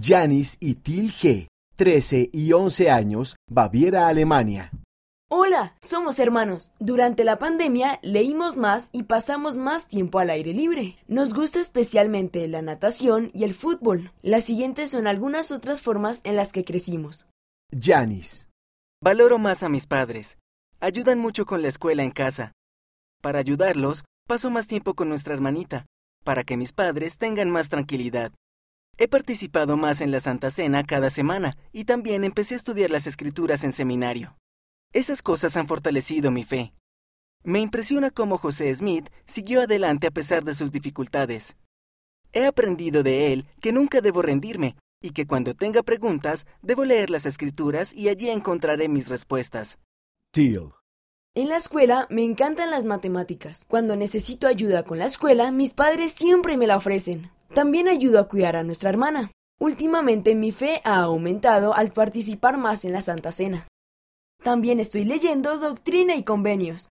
Janis y Til G, 13 y 11 años, Baviera, Alemania. Hola, somos hermanos. Durante la pandemia leímos más y pasamos más tiempo al aire libre. Nos gusta especialmente la natación y el fútbol. Las siguientes son algunas otras formas en las que crecimos. Janis. Valoro más a mis padres. Ayudan mucho con la escuela en casa. Para ayudarlos, paso más tiempo con nuestra hermanita, para que mis padres tengan más tranquilidad. He participado más en la Santa Cena cada semana y también empecé a estudiar las escrituras en seminario. Esas cosas han fortalecido mi fe. Me impresiona cómo José Smith siguió adelante a pesar de sus dificultades. He aprendido de él que nunca debo rendirme y que cuando tenga preguntas debo leer las escrituras y allí encontraré mis respuestas. Til. En la escuela me encantan las matemáticas. Cuando necesito ayuda con la escuela, mis padres siempre me la ofrecen. También ayudo a cuidar a nuestra hermana. Últimamente mi fe ha aumentado al participar más en la Santa Cena. También estoy leyendo Doctrina y Convenios.